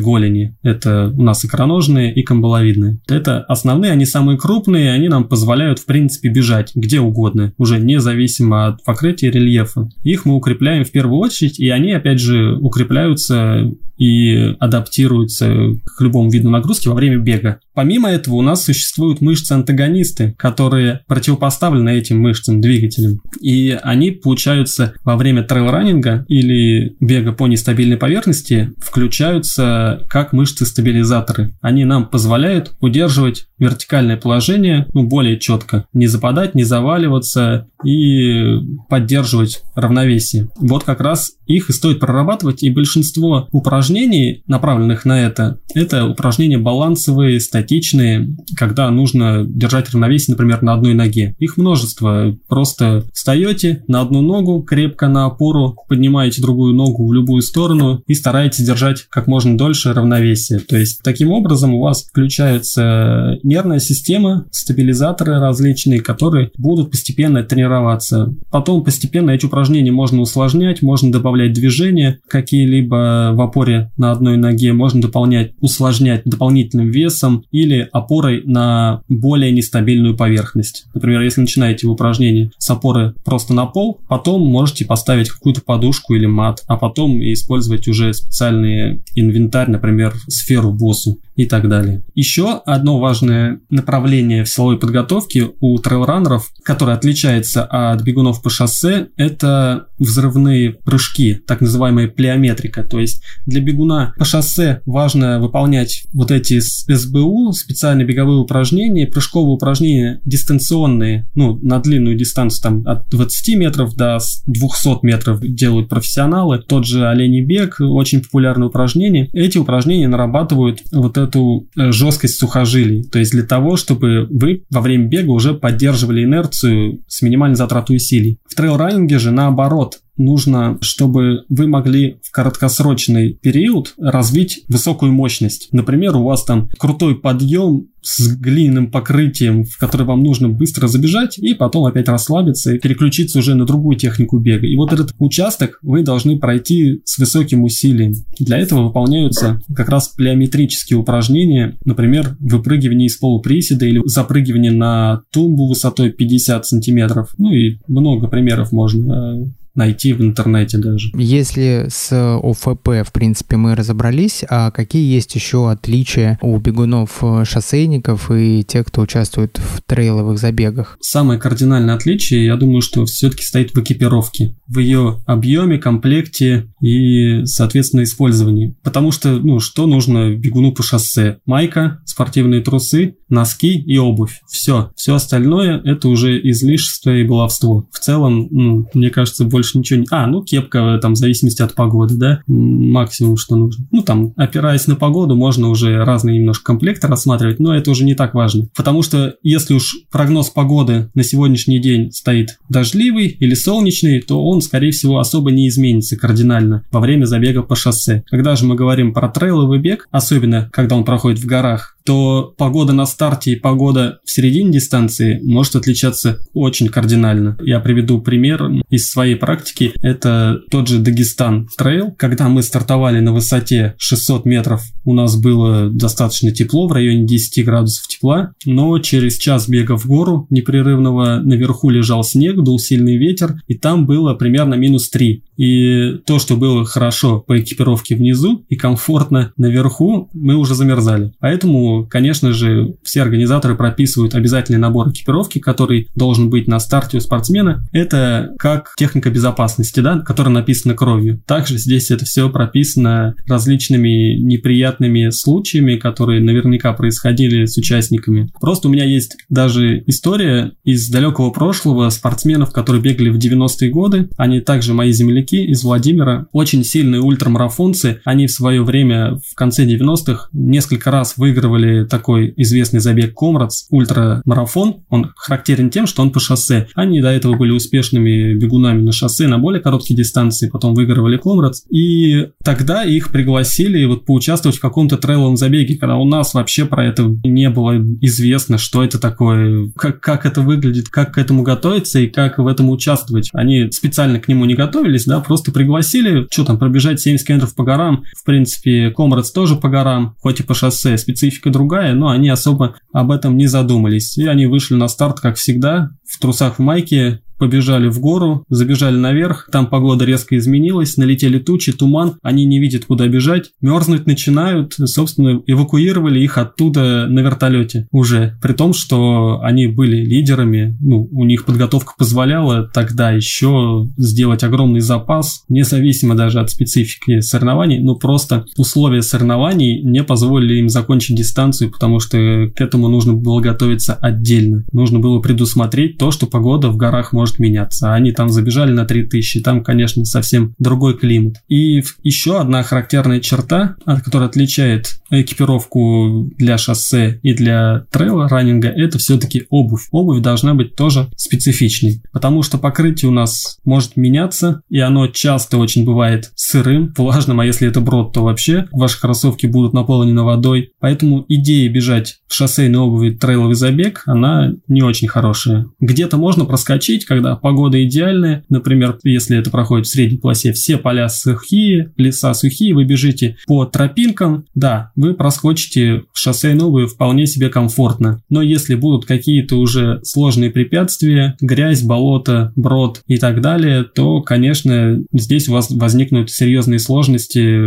голени. Это у нас икроножные и камбаловидные. Это основные, они самые крупные, они нам позволяют, в принципе, бежать где угодно, уже независимо от покрытия рельефа. Их мы укрепляем в первую очередь, и они, опять же, укрепляются и адаптируются к любому виду нагрузки во время бега. Помимо этого у нас существуют мышцы-антагонисты, которые противопоставлены этим мышцам-двигателям. И они получаются во время трейл-раннинга или бега по нестабильной поверхности, включаются как мышцы-стабилизаторы. Они нам позволяют удерживать вертикальное положение ну, более четко, не западать, не заваливаться и поддерживать равновесие. Вот как раз их и стоит прорабатывать, и большинство упражнений, направленных на это, это упражнения балансовые, статичные, когда нужно держать равновесие, например, на одной ноге. Их множество. Просто встаете на одну ногу, крепко на опору, поднимаете другую ногу в любую сторону и стараетесь держать как можно дольше равновесие. То есть таким образом у вас включается нервная система, стабилизаторы различные, которые будут постепенно тренироваться. Потом постепенно эти упражнения можно усложнять, можно добавлять движения какие-либо в опоре на одной ноге, можно дополнять, усложнять дополнительным весом или опорой на более нестабильную поверхность. Например, если начинаете упражнение с опоры просто на пол, потом можете поставить какую-то подушку или мат, а потом использовать уже специальный инвентарь, например, сферу боссу и так далее. Еще одно важное направление в силовой подготовке у трейлранеров, которое отличается от бегунов по шоссе, это взрывные прыжки, так называемая плеометрика. То есть для бегуна по шоссе важно выполнять вот эти СБУ, специальные беговые упражнения, прыжковые упражнения дистанционные, ну, на длинную дистанцию, там, от 20 метров до 200 метров делают профессионалы. Тот же оленей бег, очень популярное упражнение. Эти упражнения нарабатывают вот эту э, жесткость сухожилий. То есть для того, чтобы вы во время бега уже поддерживали инерцию с минимальной затратой усилий. В трейл-раннинге же наоборот нужно, чтобы вы могли в краткосрочный период развить высокую мощность. Например, у вас там крутой подъем с глиняным покрытием, в который вам нужно быстро забежать и потом опять расслабиться и переключиться уже на другую технику бега. И вот этот участок вы должны пройти с высоким усилием. Для этого выполняются как раз плеометрические упражнения, например, выпрыгивание из полуприседа или запрыгивание на тумбу высотой 50 сантиметров. Ну и много примеров можно найти в интернете даже. Если с ОФП, в принципе, мы разобрались, а какие есть еще отличия у бегунов-шоссейников и тех, кто участвует в трейловых забегах? Самое кардинальное отличие, я думаю, что все-таки стоит в экипировке, в ее объеме, комплекте и, соответственно, использовании. Потому что, ну, что нужно бегуну по шоссе? Майка, спортивные трусы, носки и обувь. Все. Все остальное это уже излишество и баловство. В целом, ну, мне кажется, больше больше ничего не... А, ну, кепка, там, в зависимости от погоды, да, максимум, что нужно. Ну, там, опираясь на погоду, можно уже разные немножко комплекты рассматривать, но это уже не так важно. Потому что если уж прогноз погоды на сегодняшний день стоит дождливый или солнечный, то он, скорее всего, особо не изменится кардинально во время забега по шоссе. Когда же мы говорим про трейловый бег, особенно когда он проходит в горах, то погода на старте и погода в середине дистанции может отличаться очень кардинально. Я приведу пример из своей практики. Это тот же Дагестан трейл. Когда мы стартовали на высоте 600 метров, у нас было достаточно тепло, в районе 10 градусов тепла, но через час бега в гору непрерывного наверху лежал снег, дул сильный ветер, и там было примерно минус 3. И то, что было хорошо по экипировке внизу и комфортно наверху, мы уже замерзали. Поэтому, конечно же, все организаторы прописывают обязательный набор экипировки, который должен быть на старте у спортсмена. Это как техника безопасности, да, которая написана кровью. Также здесь это все прописано различными неприятными случаями, которые наверняка происходили с участниками. Просто у меня есть даже история из далекого прошлого спортсменов, которые бегали в 90-е годы. Они также мои земляки, из Владимира, очень сильные ультрамарафонцы. Они в свое время в конце 90-х несколько раз выигрывали выигрывали такой известный забег Комрадс, ультрамарафон. Он характерен тем, что он по шоссе. Они до этого были успешными бегунами на шоссе на более короткие дистанции, потом выигрывали Комрадс. И тогда их пригласили вот поучаствовать в каком-то трейловом забеге, когда у нас вообще про это не было известно, что это такое, как, как это выглядит, как к этому готовиться и как в этом участвовать. Они специально к нему не готовились, да, просто пригласили, что там, пробежать 70 километров по горам. В принципе, Комрадс тоже по горам, хоть и по шоссе, специфика другая, но они особо об этом не задумались. И они вышли на старт, как всегда, в трусах в майке, побежали в гору, забежали наверх, там погода резко изменилась, налетели тучи, туман, они не видят, куда бежать, мерзнуть начинают, собственно, эвакуировали их оттуда на вертолете уже, при том, что они были лидерами, ну, у них подготовка позволяла тогда еще сделать огромный запас, независимо даже от специфики соревнований, ну, просто условия соревнований не позволили им закончить дистанцию, потому что к этому нужно было готовиться отдельно. Нужно было предусмотреть то, что погода в горах может может меняться. Они там забежали на 3000, там, конечно, совсем другой климат. И еще одна характерная черта, которая отличает экипировку для шоссе и для трейла раннинга, это все-таки обувь. Обувь должна быть тоже специфичной, потому что покрытие у нас может меняться, и оно часто очень бывает сырым, влажным, а если это брод, то вообще ваши кроссовки будут наполнены водой. Поэтому идея бежать в шоссейной обуви трейловый забег, она не очень хорошая. Где-то можно проскочить, когда когда погода идеальная, например, если это проходит в средней полосе, все поля сухие, леса сухие, вы бежите по тропинкам, да, вы проскочите в шоссе новые вполне себе комфортно. Но если будут какие-то уже сложные препятствия, грязь, болото, брод и так далее, то, конечно, здесь у вас возникнут серьезные сложности,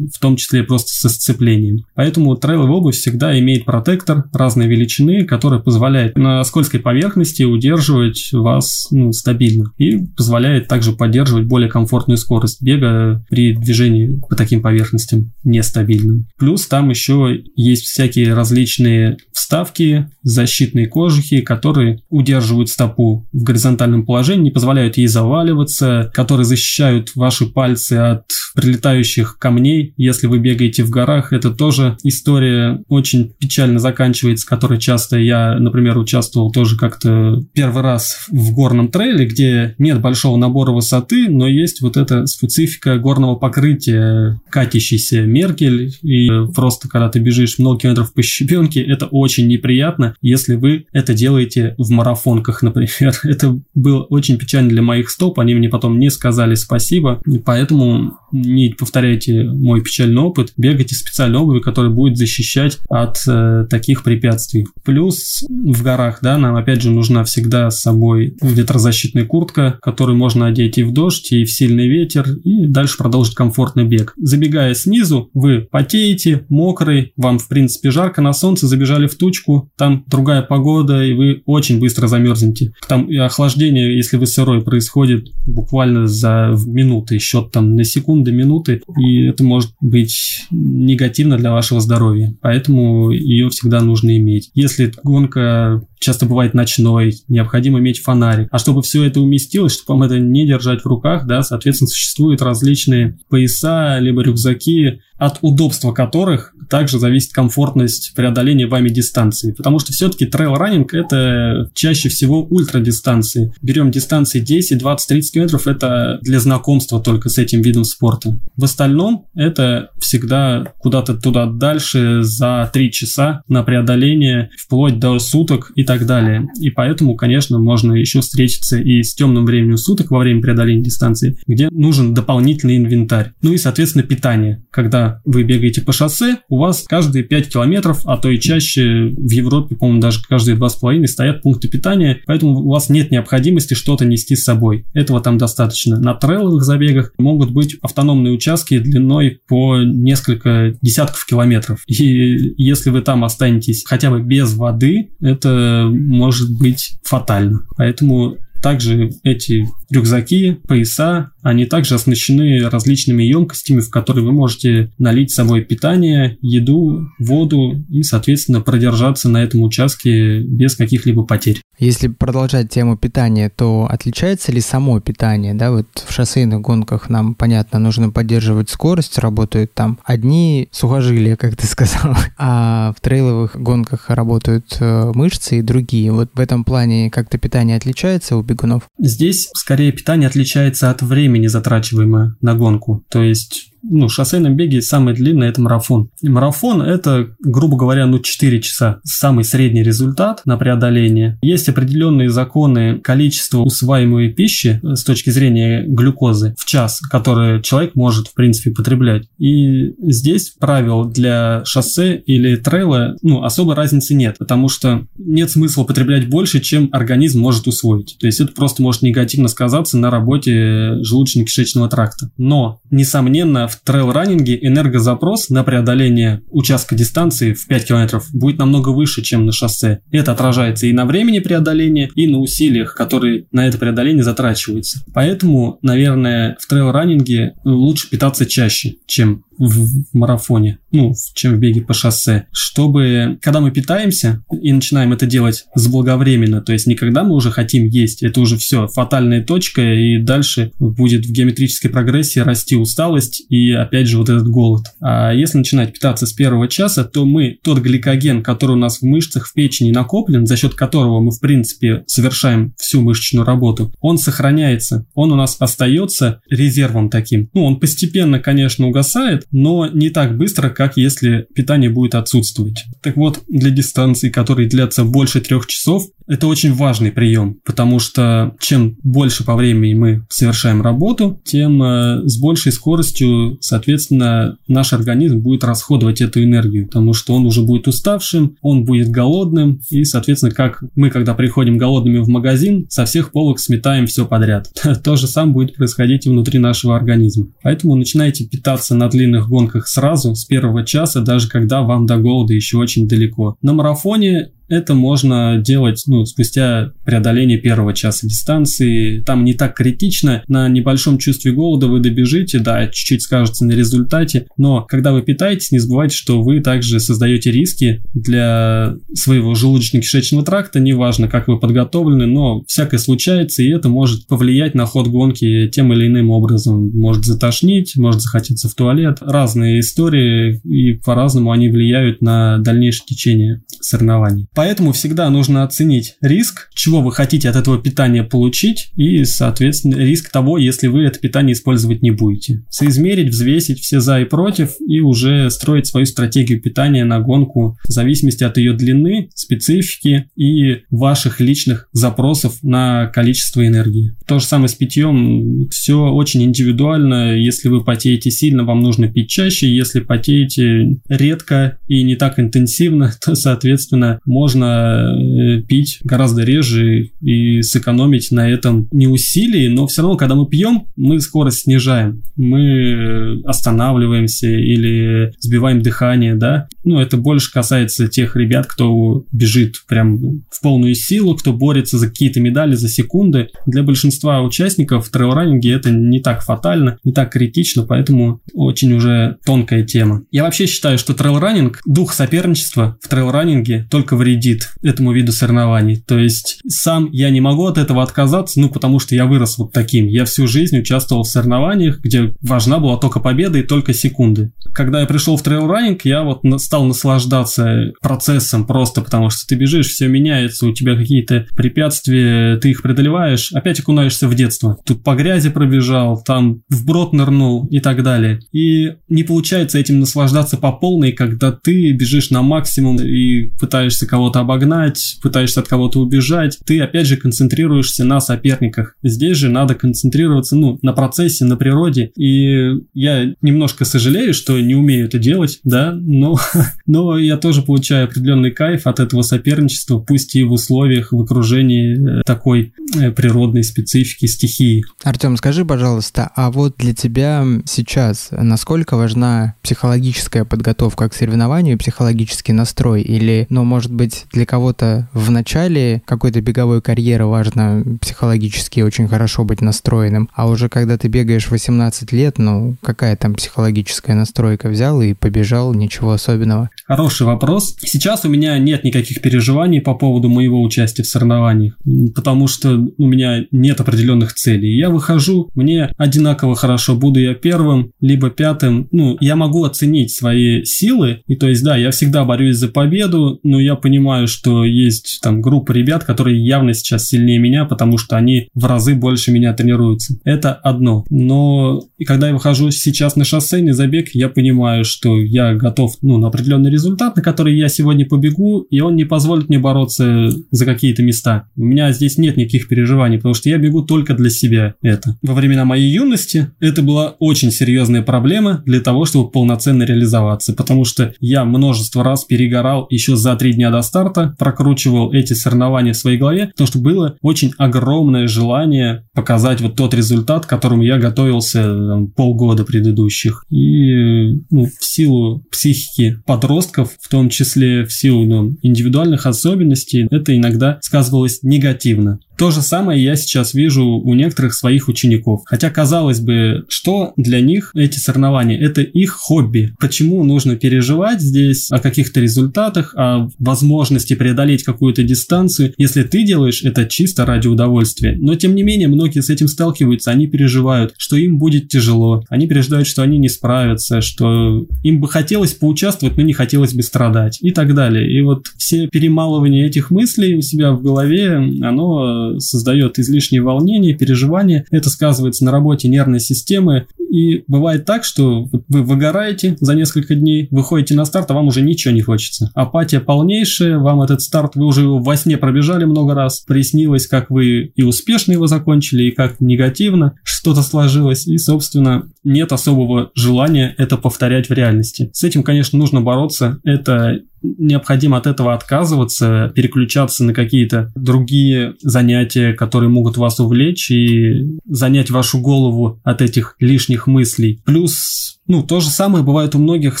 в том числе просто со сцеплением. Поэтому трейловая обувь всегда имеет протектор разной величины, который позволяет на скользкой поверхности удерживать вас ну, стабильно и позволяет также поддерживать более комфортную скорость бега при движении по таким поверхностям нестабильным. Плюс там еще есть всякие различные вставки, защитные кожухи, которые удерживают стопу в горизонтальном положении, не позволяют ей заваливаться, которые защищают ваши пальцы от прилетающих камней. Если вы бегаете в горах, это тоже история очень печально заканчивается, которой часто я, например, участвовал тоже как-то первый раз в горном трейле, где нет большого набора высоты, но есть вот эта специфика горного покрытия, катящийся меркель, и просто когда ты бежишь много километров по щебенке, это очень неприятно, если вы это делаете в марафонках, например. Это было очень печально для моих стоп, они мне потом не сказали спасибо, и поэтому не повторяйте мой печальный опыт, бегайте специальной обуви, которая будет защищать от э, таких препятствий. Плюс в горах, да, нам опять же нужна всегда с собой ветрозащитная защитная куртка, которую можно одеть и в дождь, и в сильный ветер, и дальше продолжить комфортный бег. Забегая снизу, вы потеете, мокрый, вам в принципе жарко на солнце, забежали в тучку, там другая погода, и вы очень быстро замерзнете. Там и охлаждение, если вы сырой, происходит буквально за минуты, счет там на секунды, минуты, и это может быть негативно для вашего здоровья. Поэтому ее всегда нужно иметь. Если гонка часто бывает ночной, необходимо иметь фонарик. А чтобы все это уместилось, чтобы вам это не держать в руках, да, соответственно, существуют различные пояса, либо рюкзаки, от удобства которых также зависит комфортность преодоления вами дистанции. Потому что все-таки трейл-раннинг это чаще всего ультрадистанции. Берем дистанции 10, 20, 30 километров, это для знакомства только с этим видом спорта. В остальном это всегда куда-то туда дальше за 3 часа на преодоление, вплоть до суток и так далее. И поэтому, конечно, можно еще встретиться и с темным временем суток во время преодоления дистанции, где нужен дополнительный инвентарь. Ну и, соответственно, питание. Когда вы бегаете по шоссе, у вас каждые 5 километров, а то и чаще в Европе, по-моему, даже каждые 2,5 стоят пункты питания, поэтому у вас нет необходимости что-то нести с собой. Этого там достаточно. На трейловых забегах могут быть автономные участки длиной по несколько десятков километров. И если вы там останетесь хотя бы без воды, это может быть фатально. Поэтому также эти рюкзаки, пояса, они также оснащены различными емкостями, в которые вы можете налить с собой питание, еду, воду и, соответственно, продержаться на этом участке без каких-либо потерь. Если продолжать тему питания, то отличается ли само питание? Да, вот в шоссейных гонках нам, понятно, нужно поддерживать скорость, работают там одни сухожилия, как ты сказал, а в трейловых гонках работают э, мышцы и другие. Вот в этом плане как-то питание отличается у бегунов? Здесь скорее питание отличается от времени, затрачиваемое на гонку. То есть ну, шоссейном беге самый длинный это марафон. И марафон это, грубо говоря, ну 4 часа. Самый средний результат на преодоление. Есть определенные законы количества усваиваемой пищи э, с точки зрения глюкозы в час, которые человек может, в принципе, потреблять. И здесь правил для шоссе или трейла, ну, особой разницы нет, потому что нет смысла потреблять больше, чем организм может усвоить. То есть это просто может негативно сказаться на работе желудочно-кишечного тракта. Но, несомненно, в трейл-раннинге энергозапрос на преодоление участка дистанции в 5 км будет намного выше, чем на шоссе. Это отражается и на времени преодоления, и на усилиях, которые на это преодоление затрачиваются. Поэтому, наверное, в трейл-раннинге лучше питаться чаще, чем в марафоне, ну, чем в беге по шоссе, чтобы, когда мы питаемся и начинаем это делать заблаговременно, то есть не когда мы уже хотим есть, это уже все, фатальная точка, и дальше будет в геометрической прогрессии расти усталость и, опять же, вот этот голод. А если начинать питаться с первого часа, то мы тот гликоген, который у нас в мышцах, в печени накоплен, за счет которого мы, в принципе, совершаем всю мышечную работу, он сохраняется, он у нас остается резервом таким. Ну, он постепенно, конечно, угасает, но не так быстро, как если питание будет отсутствовать. Так вот, для дистанций, которые длятся больше трех часов, это очень важный прием, потому что чем больше по времени мы совершаем работу, тем э, с большей скоростью, соответственно, наш организм будет расходовать эту энергию, потому что он уже будет уставшим, он будет голодным, и, соответственно, как мы, когда приходим голодными в магазин, со всех полок сметаем все подряд. То же самое будет происходить и внутри нашего организма. Поэтому начинайте питаться на длинных гонках сразу, с первого часа, даже когда вам до голода еще очень далеко. На марафоне это можно делать ну, спустя преодоление первого часа дистанции. Там не так критично. На небольшом чувстве голода вы добежите, да, чуть-чуть скажется на результате. Но когда вы питаетесь, не забывайте, что вы также создаете риски для своего желудочно-кишечного тракта. Неважно, как вы подготовлены, но всякое случается, и это может повлиять на ход гонки тем или иным образом. Может затошнить, может захотеться в туалет. Разные истории, и по-разному они влияют на дальнейшее течение соревнований. Поэтому всегда нужно оценить риск, чего вы хотите от этого питания получить, и, соответственно, риск того, если вы это питание использовать не будете. Соизмерить, взвесить все за и против, и уже строить свою стратегию питания на гонку в зависимости от ее длины, специфики и ваших личных запросов на количество энергии. То же самое с питьем. Все очень индивидуально. Если вы потеете сильно, вам нужно пить чаще. Если потеете редко и не так интенсивно, то, соответственно, можно можно э, пить гораздо реже и сэкономить на этом не усилий, но все равно, когда мы пьем, мы скорость снижаем, мы останавливаемся или сбиваем дыхание, да. Ну, это больше касается тех ребят, кто бежит прям в полную силу, кто борется за какие-то медали за секунды. Для большинства участников в трейл-раннинге это не так фатально, не так критично, поэтому очень уже тонкая тема. Я вообще считаю, что трейл-раннинг, дух соперничества в трейл-раннинге только вредит вредит этому виду соревнований. То есть сам я не могу от этого отказаться, ну потому что я вырос вот таким. Я всю жизнь участвовал в соревнованиях, где важна была только победа и только секунды. Когда я пришел в трейл-раннинг, я вот стал наслаждаться процессом просто потому, что ты бежишь, все меняется, у тебя какие-то препятствия, ты их преодолеваешь, опять окунаешься в детство. Тут по грязи пробежал, там в брод нырнул и так далее. И не получается этим наслаждаться по полной, когда ты бежишь на максимум и пытаешься кого кого-то обогнать, пытаешься от кого-то убежать, ты опять же концентрируешься на соперниках. Здесь же надо концентрироваться, ну, на процессе, на природе. И я немножко сожалею, что не умею это делать, да, но, но я тоже получаю определенный кайф от этого соперничества, пусть и в условиях, в окружении э, такой э, природной специфики, стихии. Артем, скажи, пожалуйста, а вот для тебя сейчас насколько важна психологическая подготовка к соревнованию, психологический настрой? Или, ну, может быть, быть, для кого-то в начале какой-то беговой карьеры важно психологически очень хорошо быть настроенным, а уже когда ты бегаешь 18 лет, ну, какая там психологическая настройка? Взял и побежал, ничего особенного. Хороший вопрос. Сейчас у меня нет никаких переживаний по поводу моего участия в соревнованиях, потому что у меня нет определенных целей. Я выхожу, мне одинаково хорошо, буду я первым, либо пятым. Ну, я могу оценить свои силы, и то есть, да, я всегда борюсь за победу, но я понимаю, что есть там группа ребят, которые явно сейчас сильнее меня, потому что они в разы больше меня тренируются. Это одно. Но и когда я выхожу сейчас на шоссейный забег, я понимаю, что я готов ну, на определенный результат, на который я сегодня побегу, и он не позволит мне бороться за какие-то места. У меня здесь нет никаких переживаний, потому что я бегу только для себя это. Во времена моей юности это была очень серьезная проблема для того, чтобы полноценно реализоваться, потому что я множество раз перегорал еще за три дня до старта, прокручивал эти соревнования в своей голове, потому что было очень огромное желание показать вот тот результат, к которому я готовился там, полгода предыдущих. И ну, в силу психики подростков, в том числе в силу ну, индивидуальных особенностей, это иногда сказывалось негативно. То же самое я сейчас вижу у некоторых своих учеников. Хотя, казалось бы, что для них эти соревнования? Это их хобби. Почему нужно переживать здесь о каких-то результатах, о возможности преодолеть какую-то дистанцию, если ты делаешь это чисто ради удовольствия? Но, тем не менее, многие с этим сталкиваются, они переживают, что им будет тяжело, они переживают, что они не справятся, что им бы хотелось поучаствовать, но не хотелось бы страдать и так далее. И вот все перемалывания этих мыслей у себя в голове, оно создает излишнее волнение, переживание. Это сказывается на работе нервной системы. И бывает так, что вы выгораете за несколько дней, выходите на старт, а вам уже ничего не хочется. Апатия полнейшая, вам этот старт, вы уже во сне пробежали много раз, приснилось, как вы и успешно его закончили, и как негативно что-то сложилось. И, собственно, нет особого желания это повторять в реальности. С этим, конечно, нужно бороться. Это необходимо от этого отказываться, переключаться на какие-то другие занятия, которые могут вас увлечь и занять вашу голову от этих лишних мыслей. Плюс ну, то же самое бывает у многих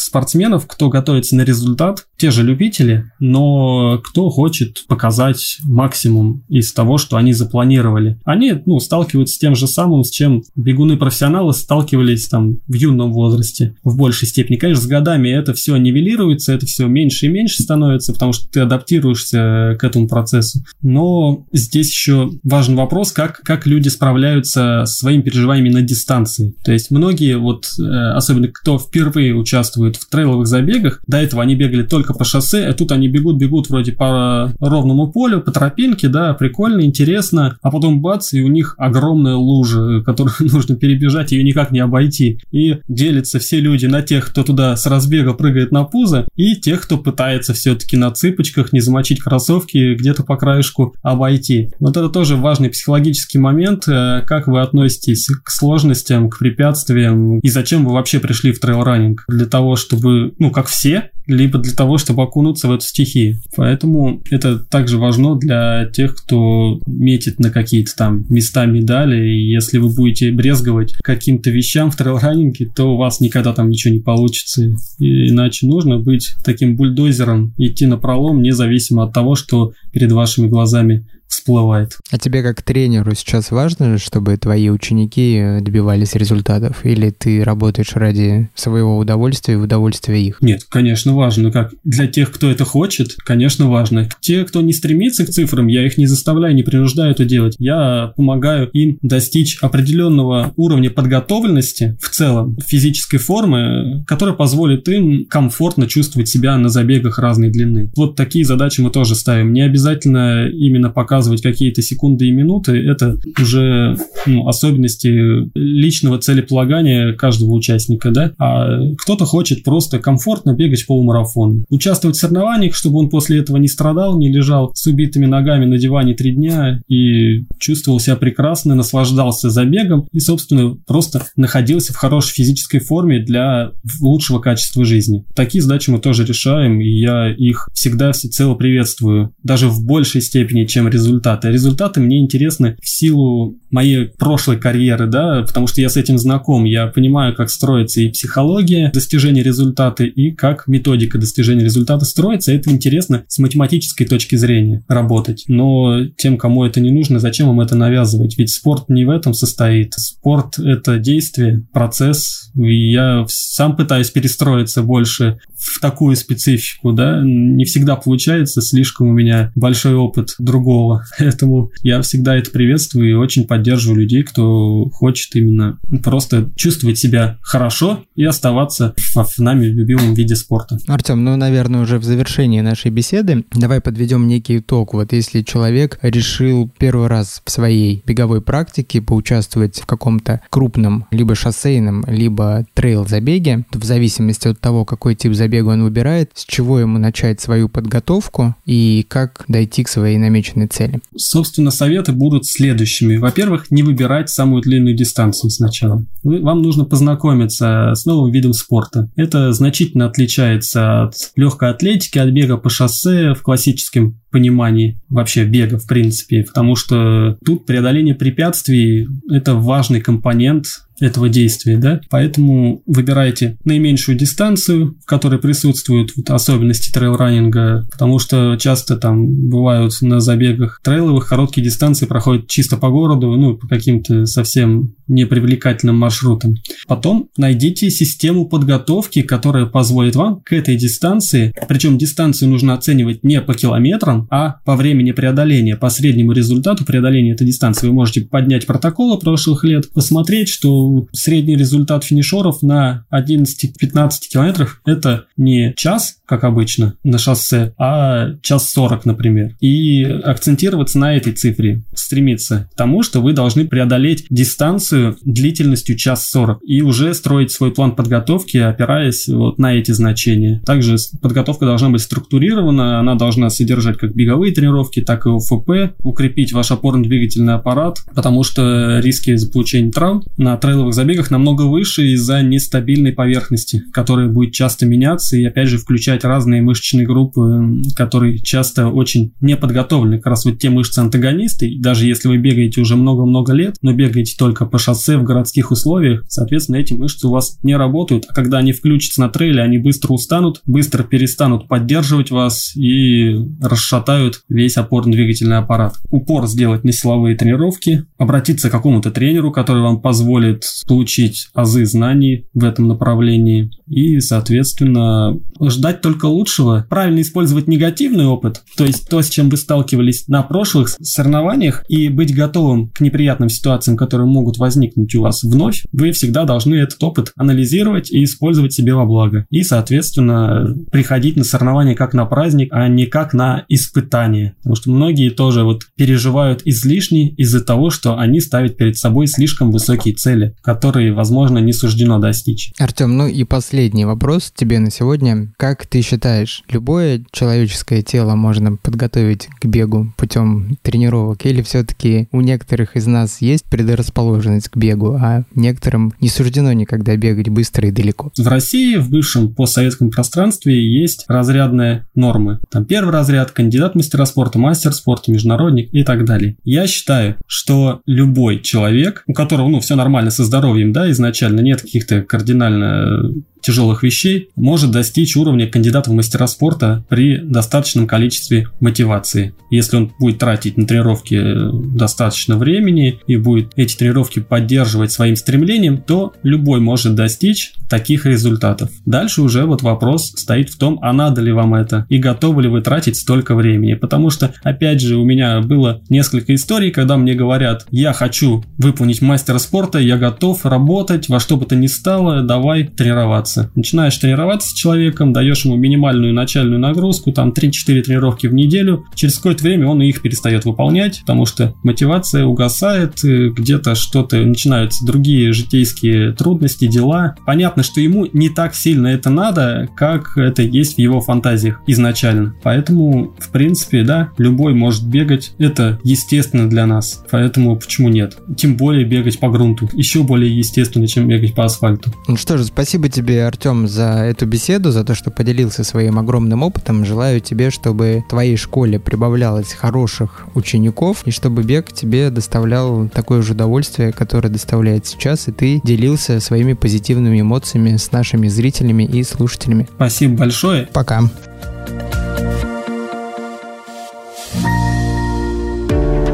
спортсменов, кто готовится на результат, те же любители, но кто хочет показать максимум из того, что они запланировали. Они, ну, сталкиваются с тем же самым, с чем бегуны-профессионалы сталкивались там в юном возрасте в большей степени. Конечно, с годами это все нивелируется, это все меньше и меньше становится, потому что ты адаптируешься к этому процессу. Но здесь еще важен вопрос, как, как люди справляются с своими переживаниями на дистанции. То есть многие, вот э, особенно особенно кто впервые участвует в трейловых забегах, до этого они бегали только по шоссе, а тут они бегут, бегут вроде по ровному полю, по тропинке, да, прикольно, интересно, а потом бац, и у них огромная лужа, которую нужно перебежать, ее никак не обойти. И делятся все люди на тех, кто туда с разбега прыгает на пузо, и тех, кто пытается все-таки на цыпочках не замочить кроссовки, где-то по краешку обойти. Вот это тоже важный психологический момент, э, как вы относитесь к сложностям, к препятствиям, и зачем вы вообще пришли в трейл-раннинг для того, чтобы, ну, как все, либо для того, чтобы окунуться в эту стихию. Поэтому это также важно для тех, кто метит на какие-то там места медали. И если вы будете брезговать каким-то вещам в трейл-раннинге, то у вас никогда там ничего не получится. И иначе нужно быть таким бульдозером, идти на пролом, независимо от того, что перед вашими глазами всплывает. А тебе как тренеру сейчас важно, чтобы твои ученики э, добивались результатов? Или ты работаешь ради своего удовольствия и удовольствия их? Нет, конечно, важно. Как для тех, кто это хочет, конечно, важно. Те, кто не стремится к цифрам, я их не заставляю, не принуждаю это делать. Я помогаю им достичь определенного уровня подготовленности в целом, физической формы, которая позволит им комфортно чувствовать себя на забегах разной длины. Вот такие задачи мы тоже ставим. Не обязательно именно показывать показывать какие-то секунды и минуты, это уже ну, особенности личного целеполагания каждого участника, да, а кто-то хочет просто комфортно бегать полумарафон, участвовать в соревнованиях, чтобы он после этого не страдал, не лежал с убитыми ногами на диване три дня и чувствовал себя прекрасно, наслаждался забегом и, собственно, просто находился в хорошей физической форме для лучшего качества жизни. Такие задачи мы тоже решаем, и я их всегда всецело приветствую, даже в большей степени, чем результат результаты. Результаты мне интересны в силу моей прошлой карьеры, да, потому что я с этим знаком, я понимаю, как строится и психология достижения результата, и как методика достижения результата строится. Это интересно с математической точки зрения работать. Но тем, кому это не нужно, зачем им это навязывать? Ведь спорт не в этом состоит. Спорт – это действие, процесс, и я сам пытаюсь перестроиться больше в такую специфику, да, не всегда получается, слишком у меня большой опыт другого, поэтому я всегда это приветствую и очень поддерживаю людей, кто хочет именно просто чувствовать себя хорошо и оставаться в, в нами любимом виде спорта. Артем, ну, наверное, уже в завершении нашей беседы давай подведем некий итог. Вот если человек решил первый раз в своей беговой практике поучаствовать в каком-то крупном либо шоссейном, либо трейл-забеге, в зависимости от того, какой тип забега он выбирает, с чего ему начать свою подготовку и как дойти к своей намеченной цели. Собственно, советы будут следующими. Во-первых, не выбирать самую длинную дистанцию сначала. Вам нужно познакомиться с новым видом спорта. Это значительно отличается от легкой атлетики, от бега по шоссе в классическом понимании вообще бега, в принципе, потому что тут преодоление препятствий – это важный компонент этого действия, да, поэтому выбирайте наименьшую дистанцию, в которой присутствуют вот особенности трейл-раннинга, потому что часто там бывают на забегах трейловых короткие дистанции проходят чисто по городу, ну, по каким-то совсем непривлекательным маршрутам. Потом найдите систему подготовки, которая позволит вам к этой дистанции, причем дистанцию нужно оценивать не по километрам, а по времени преодоления, по среднему результату преодоления этой дистанции. Вы можете поднять протоколы прошлых лет, посмотреть, что средний результат финишеров на 11-15 километрах – это не час, как обычно, на шоссе, а час 40, например. И акцентироваться на этой цифре, стремиться к тому, что вы должны преодолеть дистанцию длительностью час 40 и уже строить свой план подготовки, опираясь вот на эти значения. Также подготовка должна быть структурирована, она должна содержать как беговые тренировки, так и ОФП, укрепить ваш опорно-двигательный аппарат, потому что риски получения травм на трейловых забегах намного выше из-за нестабильной поверхности, которая будет часто меняться и опять же включать включать разные мышечные группы, которые часто очень не подготовлены. Как раз вот те мышцы-антагонисты, даже если вы бегаете уже много-много лет, но бегаете только по шоссе в городских условиях, соответственно, эти мышцы у вас не работают. А когда они включатся на трейле, они быстро устанут, быстро перестанут поддерживать вас и расшатают весь опорно-двигательный аппарат. Упор сделать на силовые тренировки, обратиться к какому-то тренеру, который вам позволит получить азы знаний в этом направлении и, соответственно, ждать только лучшего, правильно использовать негативный опыт, то есть то, с чем вы сталкивались на прошлых соревнованиях, и быть готовым к неприятным ситуациям, которые могут возникнуть у вас вновь, вы всегда должны этот опыт анализировать и использовать себе во благо. И, соответственно, приходить на соревнования как на праздник, а не как на испытание. Потому что многие тоже вот переживают излишне из-за того, что они ставят перед собой слишком высокие цели, которые, возможно, не суждено достичь. Артем, ну и последний вопрос тебе на сегодня. Как ты считаешь, любое человеческое тело можно подготовить к бегу путем тренировок? Или все-таки у некоторых из нас есть предрасположенность к бегу, а некоторым не суждено никогда бегать быстро и далеко? В России, в бывшем постсоветском пространстве, есть разрядные нормы. Там первый разряд, кандидат мастера спорта, мастер спорта, международник и так далее. Я считаю, что любой человек, у которого, ну, все нормально со здоровьем, да, изначально нет каких-то кардинально тяжелых вещей может достичь уровня кандидата в мастера спорта при достаточном количестве мотивации. Если он будет тратить на тренировки э, достаточно времени и будет эти тренировки поддерживать своим стремлением, то любой может достичь таких результатов. Дальше уже вот вопрос стоит в том, а надо ли вам это и готовы ли вы тратить столько времени. Потому что, опять же, у меня было несколько историй, когда мне говорят, я хочу выполнить мастера спорта, я готов работать во что бы то ни стало, давай тренироваться тренироваться. Начинаешь тренироваться с человеком, даешь ему минимальную начальную нагрузку, там 3-4 тренировки в неделю. Через какое-то время он их перестает выполнять, потому что мотивация угасает, где-то что-то начинаются другие житейские трудности, дела. Понятно, что ему не так сильно это надо, как это есть в его фантазиях изначально. Поэтому, в принципе, да, любой может бегать. Это естественно для нас. Поэтому почему нет? Тем более бегать по грунту. Еще более естественно, чем бегать по асфальту. Ну что же, спасибо тебе тебе, Артем, за эту беседу, за то, что поделился своим огромным опытом. Желаю тебе, чтобы в твоей школе прибавлялось хороших учеников, и чтобы бег тебе доставлял такое же удовольствие, которое доставляет сейчас, и ты делился своими позитивными эмоциями с нашими зрителями и слушателями. Спасибо большое. Пока.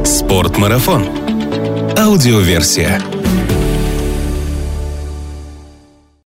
Спортмарафон. Аудиоверсия.